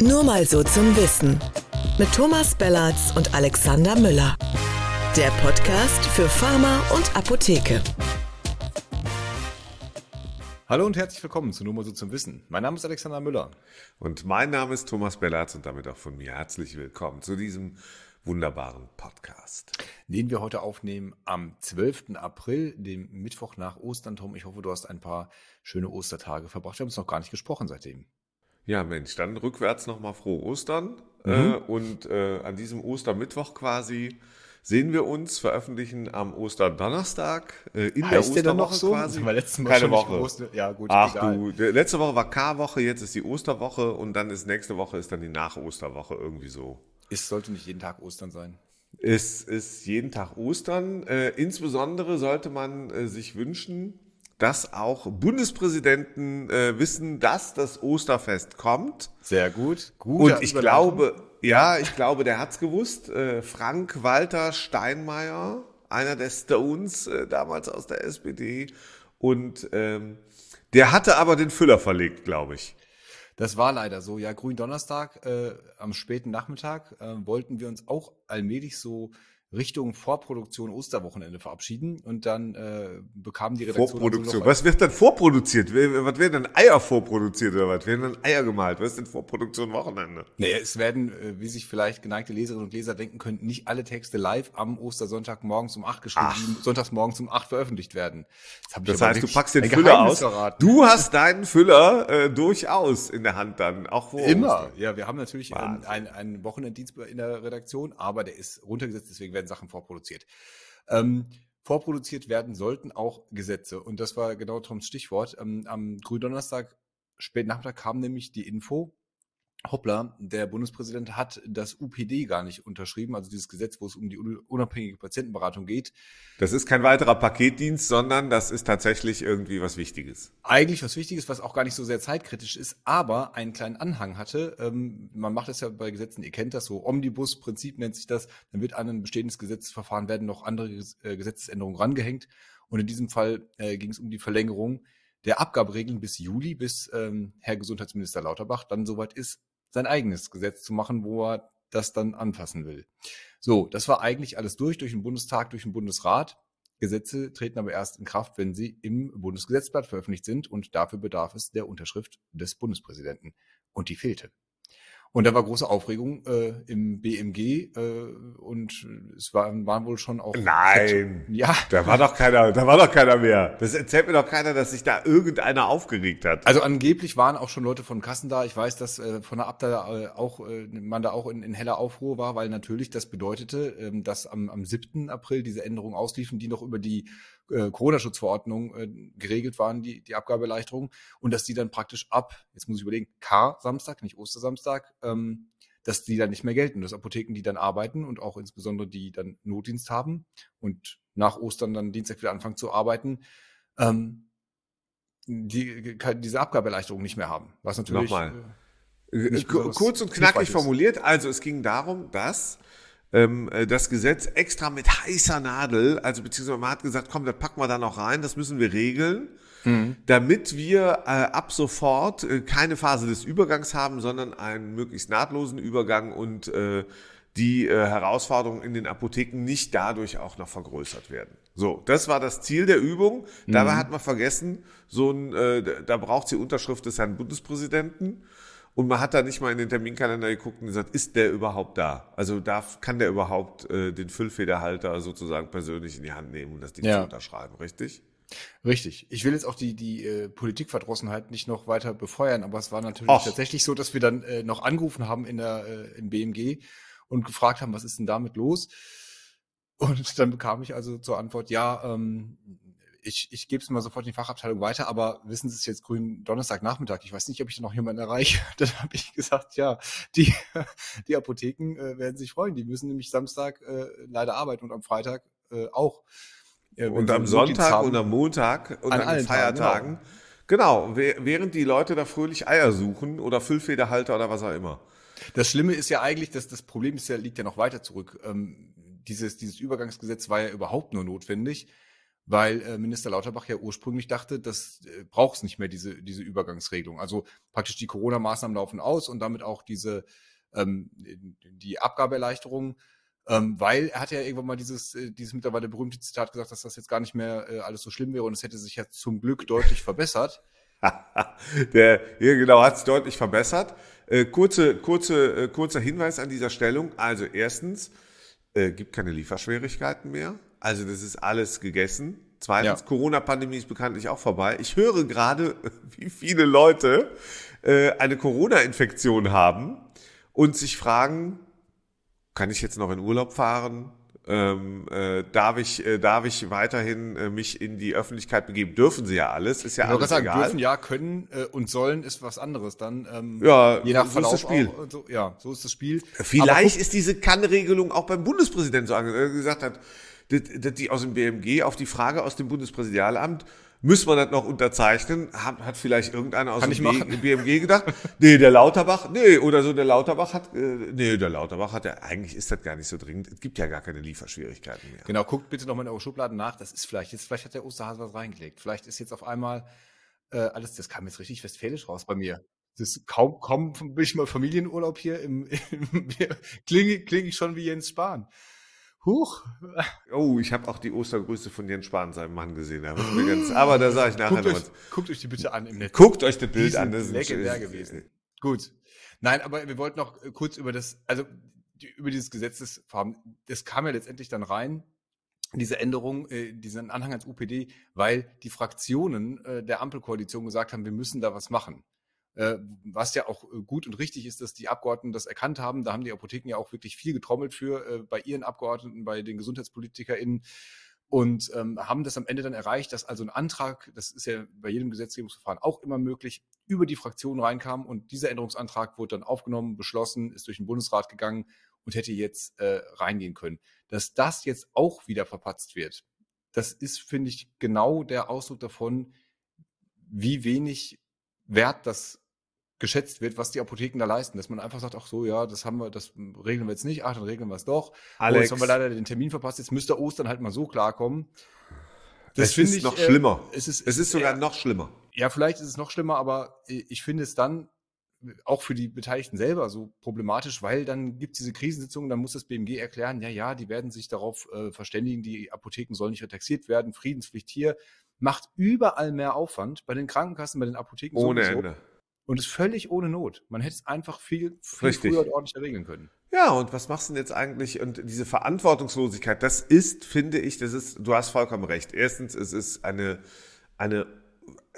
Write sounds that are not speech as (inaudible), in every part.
Nur mal so zum Wissen. Mit Thomas Bellatz und Alexander Müller. Der Podcast für Pharma und Apotheke. Hallo und herzlich willkommen zu Nur mal so zum Wissen. Mein Name ist Alexander Müller. Und mein Name ist Thomas Bellatz und damit auch von mir herzlich willkommen zu diesem wunderbaren Podcast. Den wir heute aufnehmen am 12. April, dem Mittwoch nach Ostern. Tom, ich hoffe, du hast ein paar schöne Ostertage verbracht. Wir haben uns noch gar nicht gesprochen seitdem. Ja, Mensch, dann rückwärts nochmal frohe Ostern. Mhm. Äh, und äh, an diesem Ostermittwoch quasi sehen wir uns, veröffentlichen am Osterdonnerstag äh, in heißt der Osterwoche so? quasi. Das war letztes Mal Keine Woche. Oster ja, gut, Ach egal. du, letzte Woche war K-Woche, jetzt ist die Osterwoche und dann ist nächste Woche ist dann die Nach-Osterwoche irgendwie so. Es sollte nicht jeden Tag Ostern sein. Es ist jeden Tag Ostern. Äh, insbesondere sollte man äh, sich wünschen, dass auch Bundespräsidenten äh, wissen, dass das Osterfest kommt. Sehr gut. Gute Und ich glaube, ja, ich glaube, der hat's gewusst. Äh, Frank Walter Steinmeier, einer der Stones äh, damals aus der SPD. Und ähm, der hatte aber den Füller verlegt, glaube ich. Das war leider so. Ja, Gründonnerstag äh, am späten Nachmittag äh, wollten wir uns auch allmählich so Richtung Vorproduktion Osterwochenende verabschieden und dann äh, bekam die Redaktion. Vorproduktion. So was wird dann vorproduziert? Was werden dann Eier vorproduziert oder was? Werden dann Eier gemalt? Was ist denn Vorproduktion Wochenende? Naja, es werden, äh, wie sich vielleicht geneigte Leserinnen und Leser denken können, nicht alle Texte live am Ostersonntag morgens um acht geschrieben, Ach. sonntags morgens um acht veröffentlicht werden. Das, das heißt, du packst den Füller aus. Verraten. Du hast deinen Füller äh, durchaus in der Hand dann, auch vor Immer. Ja, wir haben natürlich ähm, einen, einen Wochenenddienst in der Redaktion, aber der ist runtergesetzt, deswegen werden werden Sachen vorproduziert. Ähm, vorproduziert werden sollten auch Gesetze. Und das war genau Toms Stichwort. Ähm, am Gründonnerstag, spät Nachmittag kam nämlich die Info, hoppla, der Bundespräsident hat das UPD gar nicht unterschrieben, also dieses Gesetz, wo es um die unabhängige Patientenberatung geht. Das ist kein weiterer Paketdienst, sondern das ist tatsächlich irgendwie was Wichtiges. Eigentlich was Wichtiges, was auch gar nicht so sehr zeitkritisch ist, aber einen kleinen Anhang hatte. Ähm, man macht das ja bei Gesetzen, ihr kennt das so, Omnibus-Prinzip nennt sich das. Dann wird an ein bestehendes Gesetzesverfahren werden noch andere äh, Gesetzesänderungen rangehängt. Und in diesem Fall äh, ging es um die Verlängerung der Abgaberegeln bis Juli, bis ähm, Herr Gesundheitsminister Lauterbach dann soweit ist, sein eigenes Gesetz zu machen, wo er das dann anfassen will. So, das war eigentlich alles durch, durch den Bundestag, durch den Bundesrat. Gesetze treten aber erst in Kraft, wenn sie im Bundesgesetzblatt veröffentlicht sind und dafür bedarf es der Unterschrift des Bundespräsidenten. Und die fehlte. Und da war große Aufregung äh, im BMG äh, und es waren, waren wohl schon auch. Nein, ja, da war doch keiner, da war doch keiner mehr. Das erzählt mir doch keiner, dass sich da irgendeiner aufgeregt hat. Also angeblich waren auch schon Leute von Kassen da. Ich weiß, dass äh, von der Abda äh, auch äh, man da auch in, in heller Aufruhr war, weil natürlich das bedeutete, äh, dass am, am 7. April diese Änderungen ausliefen, die noch über die äh, Corona-Schutzverordnung äh, geregelt waren, die, die Abgabeerleichterung, und dass die dann praktisch ab, jetzt muss ich überlegen, K-Samstag, nicht Ostersamstag, ähm, dass die dann nicht mehr gelten, dass Apotheken, die dann arbeiten und auch insbesondere die dann Notdienst haben und nach Ostern dann Dienstag wieder anfangen zu arbeiten, ähm, die, diese Abgabeerleichterung nicht mehr haben. Was natürlich. Nochmal. Äh, äh kurz und knackig formuliert, also es ging darum, dass ähm, äh, das Gesetz extra mit heißer Nadel, also beziehungsweise man hat gesagt, komm, das packen wir da noch rein, das müssen wir regeln. Mhm. damit wir äh, ab sofort äh, keine Phase des Übergangs haben, sondern einen möglichst nahtlosen Übergang und äh, die äh, Herausforderungen in den Apotheken nicht dadurch auch noch vergrößert werden. So, das war das Ziel der Übung. Dabei mhm. hat man vergessen, so ein, äh, da braucht sie Unterschrift des Herrn Bundespräsidenten. Und man hat da nicht mal in den Terminkalender geguckt und gesagt, ist der überhaupt da? Also darf, kann der überhaupt äh, den Füllfederhalter sozusagen persönlich in die Hand nehmen und das Ding ja. zu unterschreiben, richtig? Richtig. Ich will jetzt auch die, die äh, Politikverdrossenheit nicht noch weiter befeuern, aber es war natürlich Och. tatsächlich so, dass wir dann äh, noch angerufen haben in der, äh, im BMG und gefragt haben, was ist denn damit los? Und dann bekam ich also zur Antwort, ja, ähm, ich, ich gebe es mal sofort in die Fachabteilung weiter, aber wissen Sie es jetzt grün Donnerstagnachmittag? Ich weiß nicht, ob ich da noch jemanden erreiche. (laughs) Dann habe ich gesagt, ja, die, die Apotheken äh, werden sich freuen. Die müssen nämlich Samstag äh, leider arbeiten und am Freitag äh, auch. Und am Sonntag haben, und am Montag und an, an den Feiertagen. Tagen, genau. genau, während die Leute da fröhlich Eier suchen oder Füllfederhalter oder was auch immer. Das Schlimme ist ja eigentlich, dass das Problem ist ja, liegt ja noch weiter zurück. Ähm, dieses, dieses Übergangsgesetz war ja überhaupt nur notwendig, weil äh, Minister Lauterbach ja ursprünglich dachte, das äh, braucht es nicht mehr, diese, diese Übergangsregelung. Also praktisch die Corona-Maßnahmen laufen aus und damit auch diese ähm, die Abgabeerleichterung, ähm, weil er hat ja irgendwann mal dieses, äh, dieses mittlerweile berühmte Zitat gesagt, dass das jetzt gar nicht mehr äh, alles so schlimm wäre und es hätte sich ja zum Glück deutlich verbessert. (laughs) Der, ja, genau, hat es deutlich verbessert. Äh, kurze, kurze, äh, kurzer Hinweis an dieser Stellung. Also erstens, äh, gibt keine Lieferschwierigkeiten mehr. Also das ist alles gegessen. Zweitens, ja. Corona-Pandemie ist bekanntlich auch vorbei. Ich höre gerade, (laughs) wie viele Leute äh, eine Corona-Infektion haben und sich fragen, kann ich jetzt noch in Urlaub fahren? ähm, äh, darf ich äh, darf ich weiterhin äh, mich in die Öffentlichkeit begeben? Dürfen sie ja alles, ist ja ich alles sagen, egal. Dürfen ja, können äh, und sollen ist was anderes dann. Ähm, ja, je nach so Verlauf ist das Spiel. Auch, so, ja, so ist das Spiel. Vielleicht ist diese Kann-Regelung auch beim Bundespräsidenten so angesagt, gesagt hat, dass die aus dem BMG auf die Frage aus dem Bundespräsidialamt muss man das noch unterzeichnen? Hat, hat vielleicht irgendeiner aus Kann dem BMG gedacht? Nee, der Lauterbach, nee, oder so, der Lauterbach hat, äh, nee, der Lauterbach hat ja, eigentlich ist das gar nicht so dringend. Es gibt ja gar keine Lieferschwierigkeiten mehr. Genau, guckt bitte nochmal in eure Schubladen nach. Das ist vielleicht, jetzt, vielleicht hat der Osterhase was reingelegt. Vielleicht ist jetzt auf einmal äh, alles, das kam jetzt richtig westfälisch raus bei mir. Das ist kaum, kaum bin ich mal Familienurlaub hier im, (laughs) im klinge, klinge ich schon wie Jens Spahn. Huch. Oh, ich habe auch die Ostergrüße von Jens Spahn, seinem Mann, gesehen. Ganz, aber da sage ich nachher guckt noch euch, Guckt euch die bitte an im Netz. Guckt euch das Bild an. Das ist legendär gewesen. Gut. Nein, aber wir wollten noch äh, kurz über das, also über dieses Gesetzesvorhaben. Das kam ja letztendlich dann rein, diese Änderung, äh, diesen Anhang ans UPD, weil die Fraktionen äh, der Ampelkoalition gesagt haben, wir müssen da was machen. Äh, was ja auch äh, gut und richtig ist, dass die Abgeordneten das erkannt haben. Da haben die Apotheken ja auch wirklich viel getrommelt für äh, bei ihren Abgeordneten, bei den GesundheitspolitikerInnen und ähm, haben das am Ende dann erreicht, dass also ein Antrag, das ist ja bei jedem Gesetzgebungsverfahren auch immer möglich, über die Fraktion reinkam und dieser Änderungsantrag wurde dann aufgenommen, beschlossen, ist durch den Bundesrat gegangen und hätte jetzt äh, reingehen können. Dass das jetzt auch wieder verpatzt wird, das ist, finde ich, genau der Ausdruck davon, wie wenig Wert das geschätzt wird, was die Apotheken da leisten. Dass man einfach sagt, ach so, ja, das haben wir, das regeln wir jetzt nicht, ach, dann regeln wir es doch. Alex. Oh, jetzt haben wir leider den Termin verpasst, jetzt müsste Ostern halt mal so klarkommen. Das finde ich noch äh, schlimmer. Es ist, es ist sogar äh, noch schlimmer. Ja, vielleicht ist es noch schlimmer, aber ich finde es dann auch für die Beteiligten selber so problematisch, weil dann gibt es diese Krisensitzungen, dann muss das BMG erklären, ja, ja, die werden sich darauf äh, verständigen, die Apotheken sollen nicht retaxiert werden, Friedenspflicht hier, macht überall mehr Aufwand, bei den Krankenkassen, bei den Apotheken Ohne sowieso. Ende. Und ist völlig ohne Not. Man hätte es einfach viel, viel früher und ordentlicher regeln können. Ja, und was machst du denn jetzt eigentlich? Und diese Verantwortungslosigkeit, das ist, finde ich, das ist, du hast vollkommen recht. Erstens, es ist eine, eine,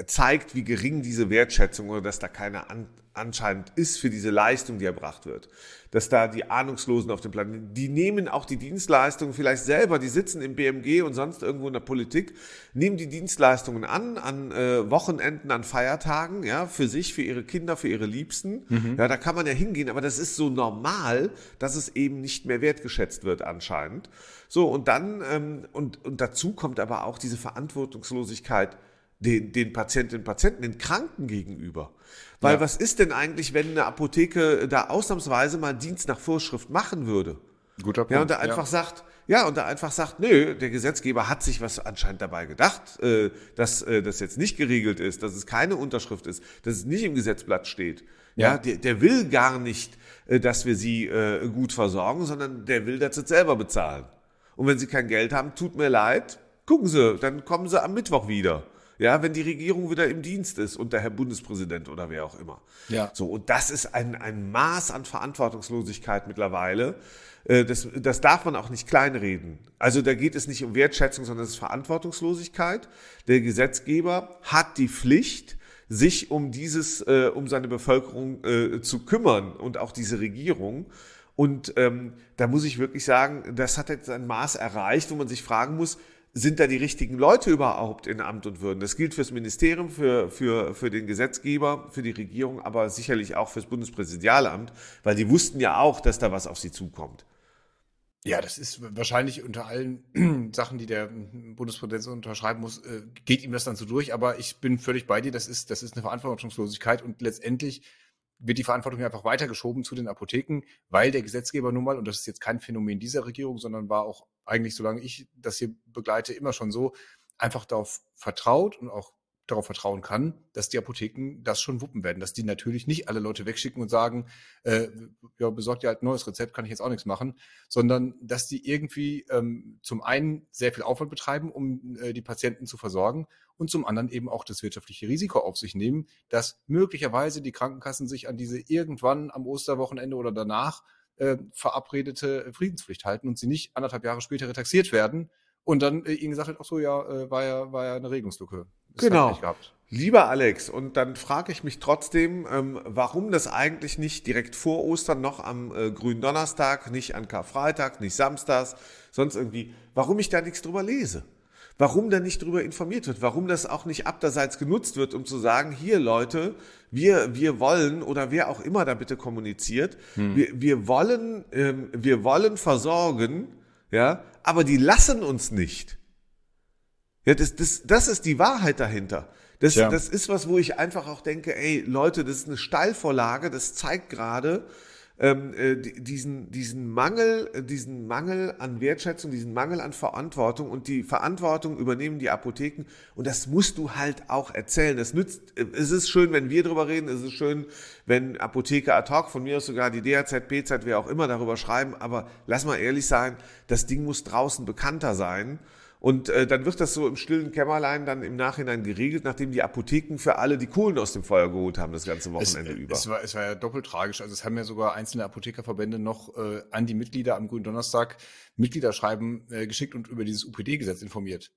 zeigt, wie gering diese Wertschätzung oder dass da keine An anscheinend ist für diese Leistung, die erbracht wird. Dass da die Ahnungslosen auf dem Planeten, die nehmen auch die Dienstleistungen vielleicht selber, die sitzen im BMG und sonst irgendwo in der Politik, nehmen die Dienstleistungen an, an äh, Wochenenden, an Feiertagen, ja, für sich, für ihre Kinder, für ihre Liebsten. Mhm. Ja, da kann man ja hingehen, aber das ist so normal, dass es eben nicht mehr wertgeschätzt wird anscheinend. So, und dann, ähm, und, und dazu kommt aber auch diese Verantwortungslosigkeit den, den Patientinnen und Patienten, den Kranken gegenüber. Weil ja. was ist denn eigentlich, wenn eine Apotheke da ausnahmsweise mal Dienst nach Vorschrift machen würde? Guter Punkt. Ja, und da einfach ja. sagt, ja, und da einfach sagt, nö, der Gesetzgeber hat sich was anscheinend dabei gedacht, äh, dass äh, das jetzt nicht geregelt ist, dass es keine Unterschrift ist, dass es nicht im Gesetzblatt steht. Ja, ja der, der will gar nicht, äh, dass wir sie äh, gut versorgen, sondern der will, dass sie selber bezahlen. Und wenn sie kein Geld haben, tut mir leid, gucken Sie, dann kommen Sie am Mittwoch wieder. Ja, wenn die Regierung wieder im Dienst ist und der Herr Bundespräsident oder wer auch immer. Ja. So, und das ist ein, ein Maß an Verantwortungslosigkeit mittlerweile. Äh, das, das darf man auch nicht kleinreden. Also da geht es nicht um Wertschätzung, sondern es ist Verantwortungslosigkeit. Der Gesetzgeber hat die Pflicht, sich um dieses, äh, um seine Bevölkerung äh, zu kümmern und auch diese Regierung. Und ähm, da muss ich wirklich sagen, das hat jetzt ein Maß erreicht, wo man sich fragen muss, sind da die richtigen Leute überhaupt in Amt und Würden? Das gilt fürs Ministerium, für, für, für den Gesetzgeber, für die Regierung, aber sicherlich auch fürs Bundespräsidialamt, weil die wussten ja auch, dass da was auf sie zukommt. Ja, das ist wahrscheinlich unter allen (clears throat) Sachen, die der Bundespräsident unterschreiben muss, äh, geht ihm das dann so durch. Aber ich bin völlig bei dir. Das ist, das ist eine Verantwortungslosigkeit und letztendlich wird die Verantwortung einfach weitergeschoben zu den Apotheken, weil der Gesetzgeber nun mal, und das ist jetzt kein Phänomen dieser Regierung, sondern war auch eigentlich, solange ich das hier begleite, immer schon so, einfach darauf vertraut und auch darauf vertrauen kann, dass die Apotheken das schon wuppen werden, dass die natürlich nicht alle Leute wegschicken und sagen, äh, ja, besorgt ihr halt ein neues Rezept, kann ich jetzt auch nichts machen, sondern dass die irgendwie ähm, zum einen sehr viel Aufwand betreiben, um äh, die Patienten zu versorgen und zum anderen eben auch das wirtschaftliche Risiko auf sich nehmen, dass möglicherweise die Krankenkassen sich an diese irgendwann am Osterwochenende oder danach äh, verabredete Friedenspflicht halten und sie nicht anderthalb Jahre später retaxiert werden und dann äh, ihnen gesagt wird, ach so, ja, äh, war ja, war ja eine Regelungslücke. Genau. Lieber Alex, und dann frage ich mich trotzdem, ähm, warum das eigentlich nicht direkt vor Ostern noch am äh, grünen Donnerstag, nicht an Karfreitag, nicht Samstags, sonst irgendwie, warum ich da nichts drüber lese. Warum da nicht drüber informiert wird, warum das auch nicht abderseits genutzt wird, um zu sagen, hier Leute, wir, wir wollen oder wer auch immer da bitte kommuniziert, hm. wir, wir wollen, ähm, wir wollen versorgen, ja, aber die lassen uns nicht. Ja, das, das, das ist die Wahrheit dahinter. Das, ja. das ist was, wo ich einfach auch denke, ey, Leute, das ist eine Steilvorlage, das zeigt gerade, ähm, äh, diesen, diesen Mangel, äh, diesen Mangel an Wertschätzung, diesen Mangel an Verantwortung und die Verantwortung übernehmen die Apotheken und das musst du halt auch erzählen. Das nützt, äh, es ist schön, wenn wir drüber reden, es ist schön, wenn Apotheker ad hoc, von mir aus sogar die DAZ, BZ, wer auch immer darüber schreiben, aber lass mal ehrlich sein, das Ding muss draußen bekannter sein. Und äh, dann wird das so im stillen Kämmerlein dann im Nachhinein geregelt, nachdem die Apotheken für alle die Kohlen aus dem Feuer geholt haben, das ganze Wochenende es, über. Es war, es war ja doppelt tragisch. Also es haben ja sogar einzelne Apothekerverbände noch äh, an die Mitglieder am Grünen Donnerstag Mitgliederschreiben äh, geschickt und über dieses UPD-Gesetz informiert.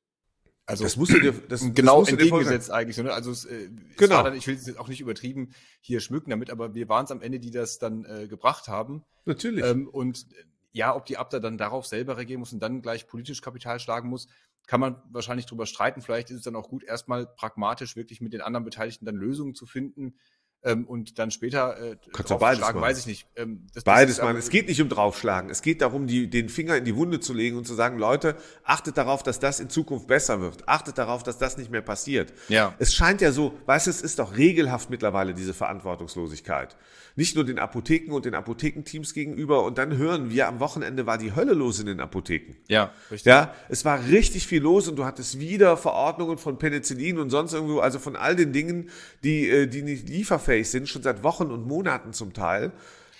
Also das musst du dir das genau das entgegengesetzt eigentlich. Ne? Also es, äh, genau. Es dann, ich will es jetzt auch nicht übertrieben hier schmücken damit, aber wir waren es am Ende, die das dann äh, gebracht haben. Natürlich. Ähm, und ja, ob die Abda dann darauf selber reagieren muss und dann gleich politisch Kapital schlagen muss, kann man wahrscheinlich drüber streiten. Vielleicht ist es dann auch gut, erstmal pragmatisch wirklich mit den anderen Beteiligten dann Lösungen zu finden, ähm, und dann später äh, Kannst beides machen. weiß ich nicht. Ähm, beides machen. Es geht nicht um draufschlagen. Es geht darum, die, den Finger in die Wunde zu legen und zu sagen, Leute, achtet darauf, dass das in Zukunft besser wird. Achtet darauf, dass das nicht mehr passiert. Ja. Es scheint ja so, weißt du, es ist doch regelhaft mittlerweile diese Verantwortungslosigkeit. Nicht nur den Apotheken und den Apothekenteams gegenüber. Und dann hören wir, am Wochenende war die Hölle los in den Apotheken. Ja, richtig. Ja, es war richtig viel los und du hattest wieder Verordnungen von Penicillin und sonst irgendwo, also von all den Dingen, die, äh, die nicht lieferfähig unfähig sind, schon seit Wochen und Monaten zum Teil.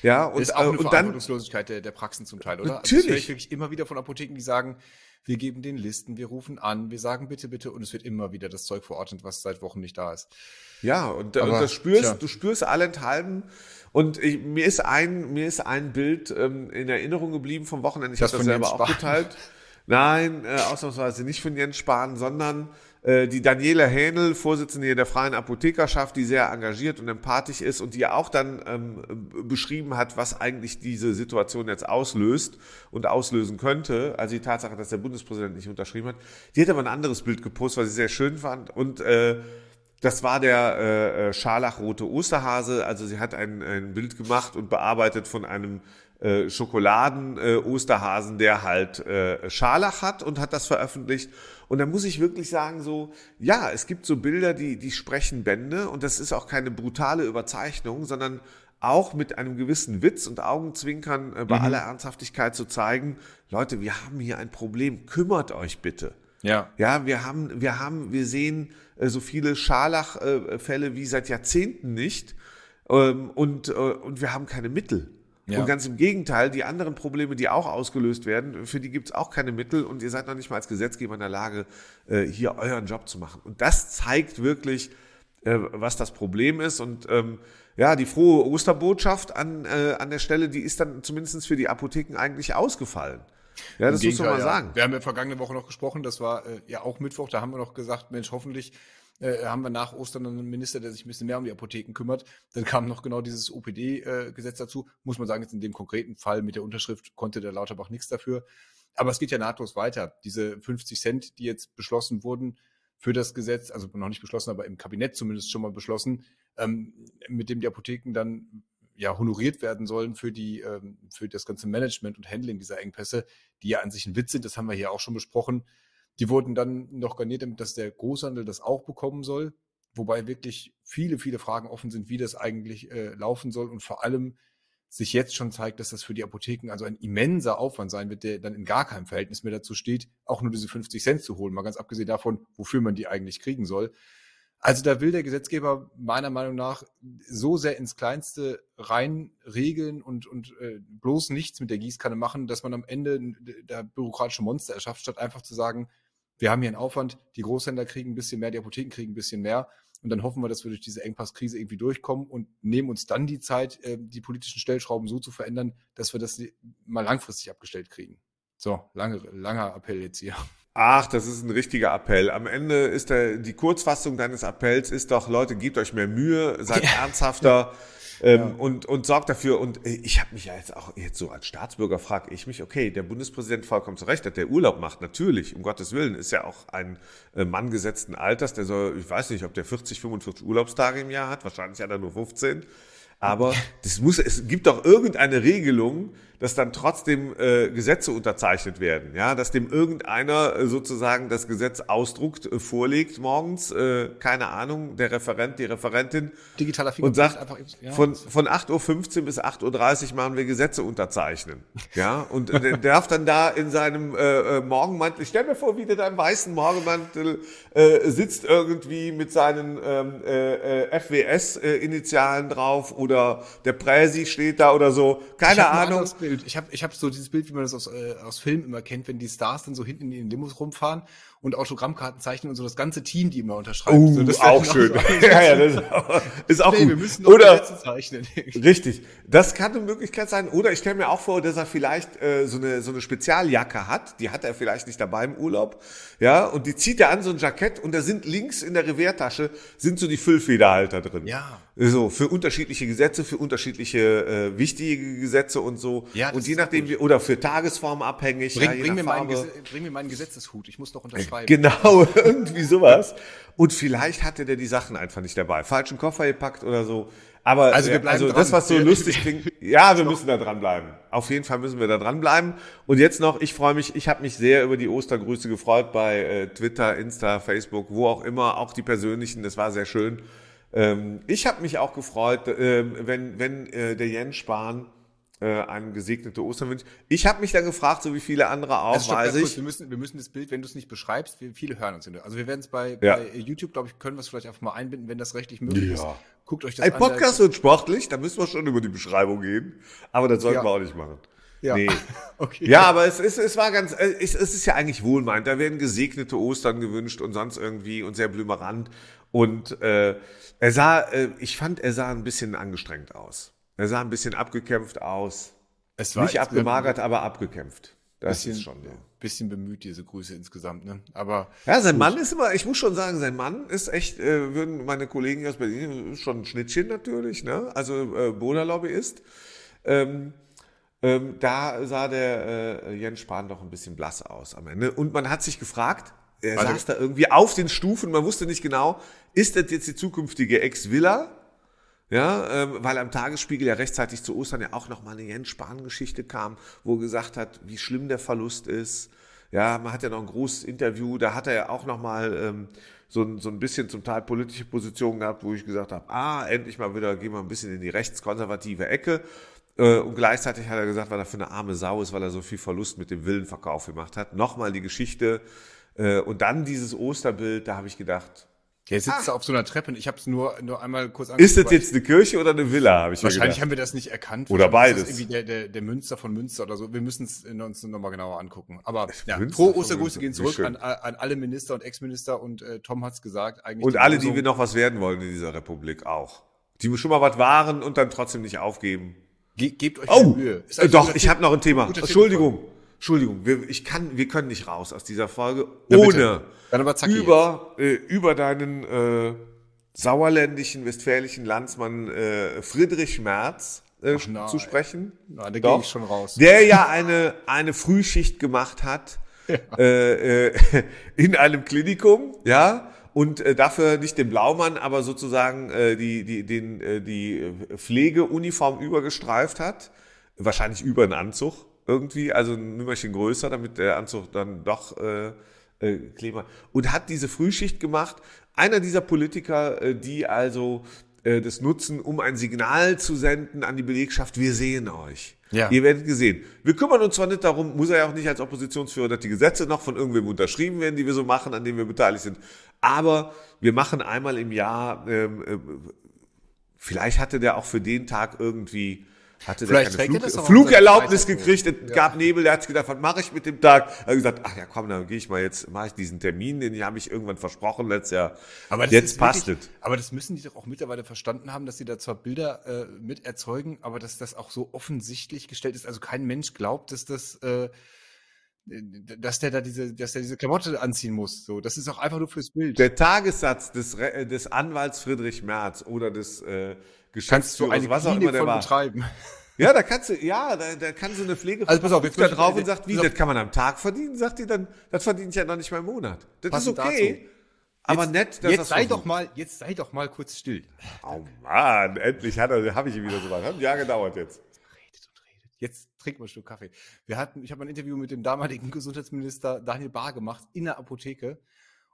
Ja, und, ist auch eine und Verantwortungslosigkeit der, der Praxen zum Teil, oder? Natürlich. Also das höre ich wirklich immer wieder von Apotheken, die sagen, wir geben den Listen, wir rufen an, wir sagen bitte, bitte und es wird immer wieder das Zeug verordnet, was seit Wochen nicht da ist. Ja, und, Aber, und das spürst, tja. du spürst allenthalben. Und ich, mir ist ein, mir ist ein Bild ähm, in Erinnerung geblieben vom Wochenende. Ich habe das selber auch geteilt. Nein, äh, ausnahmsweise nicht von Jens Spahn, sondern die Daniela Hähnel, Vorsitzende der Freien Apothekerschaft, die sehr engagiert und empathisch ist und die auch dann ähm, beschrieben hat, was eigentlich diese Situation jetzt auslöst und auslösen könnte. Also die Tatsache, dass der Bundespräsident nicht unterschrieben hat. Die hat aber ein anderes Bild gepostet, was ich sehr schön fand und äh, das war der äh, äh scharlachrote Osterhase. Also sie hat ein, ein Bild gemacht und bearbeitet von einem äh, Schokoladen-Osterhasen, äh, der halt äh, Scharlach hat und hat das veröffentlicht. Und da muss ich wirklich sagen, so, ja, es gibt so Bilder, die, die sprechen Bände und das ist auch keine brutale Überzeichnung, sondern auch mit einem gewissen Witz und Augenzwinkern äh, bei mhm. aller Ernsthaftigkeit zu zeigen, Leute, wir haben hier ein Problem, kümmert euch bitte. Ja. Ja, wir haben, wir haben, wir sehen äh, so viele Scharlachfälle äh, wie seit Jahrzehnten nicht ähm, und, äh, und wir haben keine Mittel. Ja. Und ganz im Gegenteil, die anderen Probleme, die auch ausgelöst werden, für die gibt es auch keine Mittel und ihr seid noch nicht mal als Gesetzgeber in der Lage, äh, hier euren Job zu machen. Und das zeigt wirklich, äh, was das Problem ist. Und ähm, ja, die frohe Osterbotschaft an, äh, an der Stelle, die ist dann zumindest für die Apotheken eigentlich ausgefallen. Ja, das muss man mal sagen. Wir haben ja vergangene Woche noch gesprochen, das war äh, ja auch Mittwoch, da haben wir noch gesagt, Mensch, hoffentlich äh, haben wir nach Ostern einen Minister, der sich ein bisschen mehr um die Apotheken kümmert. Dann kam noch genau dieses OPD-Gesetz äh, dazu. Muss man sagen, jetzt in dem konkreten Fall mit der Unterschrift konnte der Lauterbach nichts dafür. Aber es geht ja nahtlos weiter. Diese 50 Cent, die jetzt beschlossen wurden für das Gesetz, also noch nicht beschlossen, aber im Kabinett zumindest schon mal beschlossen, ähm, mit dem die Apotheken dann ja honoriert werden sollen für die ähm, für das ganze Management und Handling dieser Engpässe, die ja an sich ein Witz sind. Das haben wir hier auch schon besprochen. Die wurden dann noch garniert, damit dass der Großhandel das auch bekommen soll. Wobei wirklich viele, viele Fragen offen sind, wie das eigentlich äh, laufen soll und vor allem, sich jetzt schon zeigt, dass das für die Apotheken also ein immenser Aufwand sein wird, der dann in gar keinem Verhältnis mehr dazu steht, auch nur diese 50 Cent zu holen, mal ganz abgesehen davon, wofür man die eigentlich kriegen soll. Also da will der Gesetzgeber meiner Meinung nach so sehr ins Kleinste rein regeln und, und äh, bloß nichts mit der Gießkanne machen, dass man am Ende der bürokratische Monster erschafft, statt einfach zu sagen, wir haben hier einen Aufwand, die Großhändler kriegen ein bisschen mehr, die Apotheken kriegen ein bisschen mehr. Und dann hoffen wir, dass wir durch diese Engpasskrise irgendwie durchkommen und nehmen uns dann die Zeit, äh, die politischen Stellschrauben so zu verändern, dass wir das mal langfristig abgestellt kriegen. So, lange, langer Appell jetzt hier. Ach, das ist ein richtiger Appell. Am Ende ist der, die Kurzfassung deines Appells ist doch, Leute, gebt euch mehr Mühe, seid ja. ernsthafter ähm, ja. und, und sorgt dafür. Und äh, ich habe mich ja jetzt auch, jetzt so als Staatsbürger frage ich mich, okay, der Bundespräsident vollkommen zu Recht, dass der Urlaub macht, natürlich, um Gottes Willen, ist ja auch ein äh, Mann gesetzten Alters, der soll, ich weiß nicht, ob der 40, 45 Urlaubstage im Jahr hat, wahrscheinlich hat er nur 15. Aber das muss, es gibt doch irgendeine Regelung, dass dann trotzdem äh, Gesetze unterzeichnet werden, ja, dass dem irgendeiner äh, sozusagen das Gesetz ausdruckt, äh, vorlegt morgens, äh, keine Ahnung, der Referent, die Referentin. Digitaler und sagt, einfach, ja, von, von 8.15 Uhr bis 8.30 Uhr machen wir Gesetze unterzeichnen, ja, und der darf dann da in seinem äh, äh, Morgenmantel, stell mir vor, wie der da im weißen Morgenmantel äh, sitzt irgendwie mit seinen ähm, äh, äh, FWS-Initialen drauf oder der Präsi steht da oder so, keine Ahnung. Ich habe ich hab so dieses Bild, wie man das aus, äh, aus Filmen immer kennt, wenn die Stars dann so hinten in den Limos rumfahren und Autogrammkarten zeichnen und so das ganze Team, die immer unterschreiben. Uh, so, das auch schön. So (laughs) ja, ja, das ist auch, (laughs) ist auch nee, gut. Wir müssen noch Oder, zeichnen. (laughs) richtig. Das kann eine Möglichkeit sein. Oder ich stelle mir auch vor, dass er vielleicht äh, so, eine, so eine Spezialjacke hat. Die hat er vielleicht nicht dabei im Urlaub. Ja, und die zieht er an, so ein Jackett. Und da sind links in der Reviertasche sind so die Füllfederhalter drin. Ja. So, für unterschiedliche Gesetze, für unterschiedliche äh, wichtige Gesetze und so. Ja, und je nachdem, wie, oder für Tagesform abhängig. Bring, ja, bring, mir meinen, bring mir meinen Gesetzeshut. Ich muss doch unterschreiben schreiben. Genau, (laughs) irgendwie sowas. Und vielleicht hatte der die Sachen einfach nicht dabei. Falschen Koffer gepackt oder so. Aber also, wir bleiben also das, was so lustig (laughs) klingt, ja, wir müssen da dranbleiben. Auf jeden Fall müssen wir da dranbleiben. Und jetzt noch, ich freue mich, ich habe mich sehr über die Ostergrüße gefreut bei äh, Twitter, Insta, Facebook, wo auch immer, auch die persönlichen, das war sehr schön. Ähm, ich habe mich auch gefreut, äh, wenn, wenn äh, der Jens Spahn äh, einem gesegnete Ostern wünscht. Ich habe mich dann gefragt, so wie viele andere auch, also weiß ich. Wir, müssen, wir müssen das Bild, wenn du es nicht beschreibst, viele hören uns. Also wir werden es bei, ja. bei YouTube, glaube ich, können wir es vielleicht einfach mal einbinden, wenn das rechtlich möglich ja. ist. Guckt euch das Ein an. Ein Podcast wird sportlich, da müssen wir schon über die Beschreibung gehen. Aber das sollten ja. wir auch nicht machen. Ja. Nee. (laughs) okay. Ja, aber es ist, es war ganz, äh, es, es ist ja eigentlich wohlmeint. Da werden gesegnete Ostern gewünscht und sonst irgendwie und sehr blümerant. Und äh, er sah, äh, ich fand, er sah ein bisschen angestrengt aus. Er sah ein bisschen abgekämpft aus. Es war Nicht abgemagert, aber abgekämpft. Das bisschen, ist schon so. Bisschen bemüht, diese Grüße insgesamt, ne? Aber. Ja, sein gut. Mann ist immer, ich muss schon sagen, sein Mann ist echt, äh, würden meine Kollegen aus Berlin, schon ein Schnittchen natürlich, ne? Also äh, Boda-Lobbyist. Ähm, ähm, da sah der äh, Jens Spahn doch ein bisschen blass aus am Ende. Und man hat sich gefragt, er Warte. saß da irgendwie auf den Stufen, man wusste nicht genau, ist das jetzt die zukünftige Ex-Villa ja, ähm, weil am Tagesspiegel ja rechtzeitig zu Ostern ja auch nochmal eine Jens Spahn-Geschichte kam, wo er gesagt hat, wie schlimm der Verlust ist. Ja, man hat ja noch ein großes Interview, da hat er ja auch nochmal ähm, so, so ein bisschen zum Teil politische Positionen gehabt, wo ich gesagt habe, ah, endlich mal wieder, gehen wir ein bisschen in die rechtskonservative Ecke. Äh, und gleichzeitig hat er gesagt, weil er für eine arme Sau ist, weil er so viel Verlust mit dem Villenverkauf gemacht hat. Nochmal die Geschichte. Äh, und dann dieses Osterbild, da habe ich gedacht, der sitzt ah. auf so einer Treppe und ich habe es nur, nur einmal kurz angeguckt. Ist das jetzt eine Kirche oder eine Villa, habe ich Wahrscheinlich haben wir das nicht erkannt. Oder beides. Das ist irgendwie der, der, der Münster von Münster oder so. Wir müssen es uns nochmal genauer angucken. Aber ja, pro Ostergrüße gehen zurück an, an alle Minister und Ex-Minister und äh, Tom hat's gesagt. Eigentlich und alle, die wir noch was werden wollen in dieser Republik auch. Die schon mal was waren und dann trotzdem nicht aufgeben. Ge gebt euch oh, Mühe. Äh, doch, ich habe noch ein Thema. Entschuldigung. Entschuldigung, wir, ich kann, wir können nicht raus aus dieser Folge, ohne über, äh, über deinen äh, sauerländischen, westfälischen Landsmann äh, Friedrich Merz äh, Ach, zu sprechen. Nein, da gehe ich schon raus. Der ja eine, eine Frühschicht gemacht hat ja. äh, äh, (laughs) in einem Klinikum, ja, und äh, dafür nicht den Blaumann, aber sozusagen äh, die, die, den, äh, die Pflegeuniform übergestreift hat, wahrscheinlich über einen Anzug irgendwie, also ein Nummerchen größer, damit der Anzug dann doch äh, äh, Kleber und hat diese Frühschicht gemacht. Einer dieser Politiker, äh, die also äh, das nutzen, um ein Signal zu senden an die Belegschaft, wir sehen euch. Ja. Ihr werdet gesehen. Wir kümmern uns zwar nicht darum, muss er ja auch nicht als Oppositionsführer, dass die Gesetze noch von irgendwem unterschrieben werden, die wir so machen, an denen wir beteiligt sind. Aber wir machen einmal im Jahr, ähm, äh, vielleicht hatte der auch für den Tag irgendwie hatte Vielleicht der keine Flug, Flugerlaubnis gekriegt, es ja. gab Nebel, der hat gedacht, was mache ich mit dem Tag? Er hat gesagt, ach ja, komm, dann gehe ich mal jetzt, mache ich diesen Termin, den habe ich irgendwann versprochen letztes Jahr. Aber jetzt passt es. Aber das müssen die doch auch mittlerweile verstanden haben, dass sie da zwar Bilder äh, mit erzeugen, aber dass das auch so offensichtlich gestellt ist. Also kein Mensch glaubt, dass das äh, dass der da diese, dass der diese Klamotte anziehen muss. So, das ist auch einfach nur fürs Bild. Der Tagessatz des, des Anwalts Friedrich Merz oder des äh, kannst du was auch immer der war. Betreiben. (laughs) Ja, da kannst du, ja, da, da kann so eine Pflege also pass auf, jetzt da drauf und sagt, wie, das kann man am Tag verdienen, sagt die dann, das verdiene ich ja noch nicht mal im Monat. Das ist okay. Dazu. Aber jetzt, nett, dass jetzt sei doch mal, jetzt sei doch mal kurz still. Oh Mann, endlich hat er, habe ich ihn wieder so weit. Hat ein Jahr gedauert jetzt. Redet und redet. Jetzt trink mal ein Stück Kaffee. Wir hatten, ich habe ein Interview mit dem damaligen (laughs) Gesundheitsminister Daniel Bahr gemacht in der Apotheke.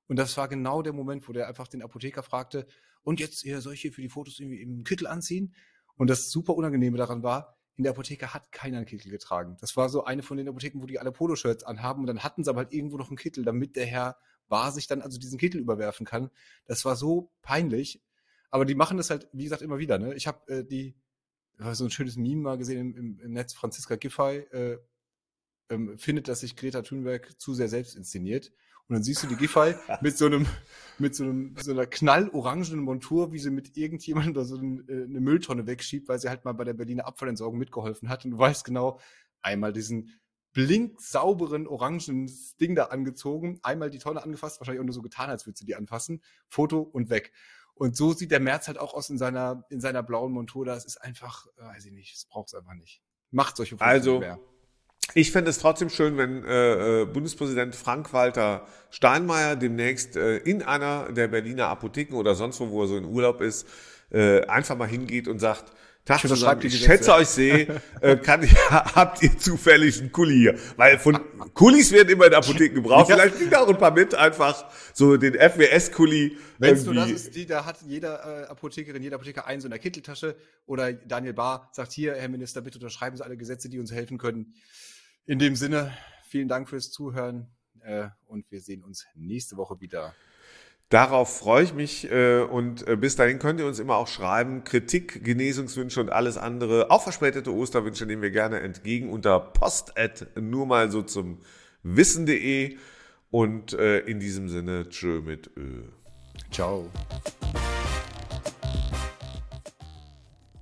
Und das war genau der Moment, wo der einfach den Apotheker fragte, und jetzt ich hier für die Fotos irgendwie im Kittel anziehen? Und das super Unangenehme daran war, in der Apotheke hat keiner einen Kittel getragen. Das war so eine von den Apotheken, wo die alle Poloshirts anhaben und dann hatten sie aber halt irgendwo noch einen Kittel, damit der Herr Bar sich dann also diesen Kittel überwerfen kann. Das war so peinlich. Aber die machen das halt, wie gesagt, immer wieder. Ne? Ich habe äh, die, so ein schönes Meme mal gesehen im, im, im Netz, Franziska Giffey äh, ähm, findet, dass sich Greta Thunberg zu sehr selbst inszeniert. Und dann siehst du die Giffey (laughs) mit so einem, mit so einem, so einer knallorangenen Montur, wie sie mit irgendjemandem da so eine, äh, eine Mülltonne wegschiebt, weil sie halt mal bei der Berliner Abfallentsorgung mitgeholfen hat. Und du weißt genau, einmal diesen blinksauberen orangen Ding da angezogen, einmal die Tonne angefasst, wahrscheinlich auch nur so getan, als würde sie die anfassen, Foto und weg. Und so sieht der März halt auch aus in seiner, in seiner blauen Montur. Das ist einfach, äh, weiß ich nicht, das braucht es einfach nicht. Macht solche Fotos also, mehr. Ich fände es trotzdem schön, wenn äh, äh, Bundespräsident Frank-Walter Steinmeier demnächst äh, in einer der Berliner Apotheken oder sonst wo, wo er so in Urlaub ist, äh, einfach mal hingeht und sagt, Tag ich, zusammen, ich schätze euch sehe, äh, kann ich, (laughs) habt ihr zufällig einen Kuli hier? Weil von Kulis werden immer in Apotheken (laughs) gebraucht. Ja. Vielleicht liegt auch ein paar mit, einfach so den FWS-Kuli. Wenn es nur das ist, die, da hat jede äh, Apothekerin, jeder Apotheker einen so in der Kitteltasche oder Daniel Bahr sagt hier, Herr Minister, bitte unterschreiben Sie alle Gesetze, die uns helfen können. In dem Sinne, vielen Dank fürs Zuhören äh, und wir sehen uns nächste Woche wieder. Darauf freue ich mich äh, und äh, bis dahin könnt ihr uns immer auch schreiben. Kritik, Genesungswünsche und alles andere, auch verspätete Osterwünsche nehmen wir gerne entgegen unter post nur mal so zum wissen.de und äh, in diesem Sinne, tschö mit Ö. Ciao.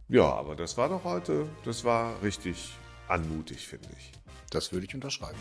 Ja, aber das war doch heute, das war richtig anmutig, finde ich. Das würde ich unterschreiben.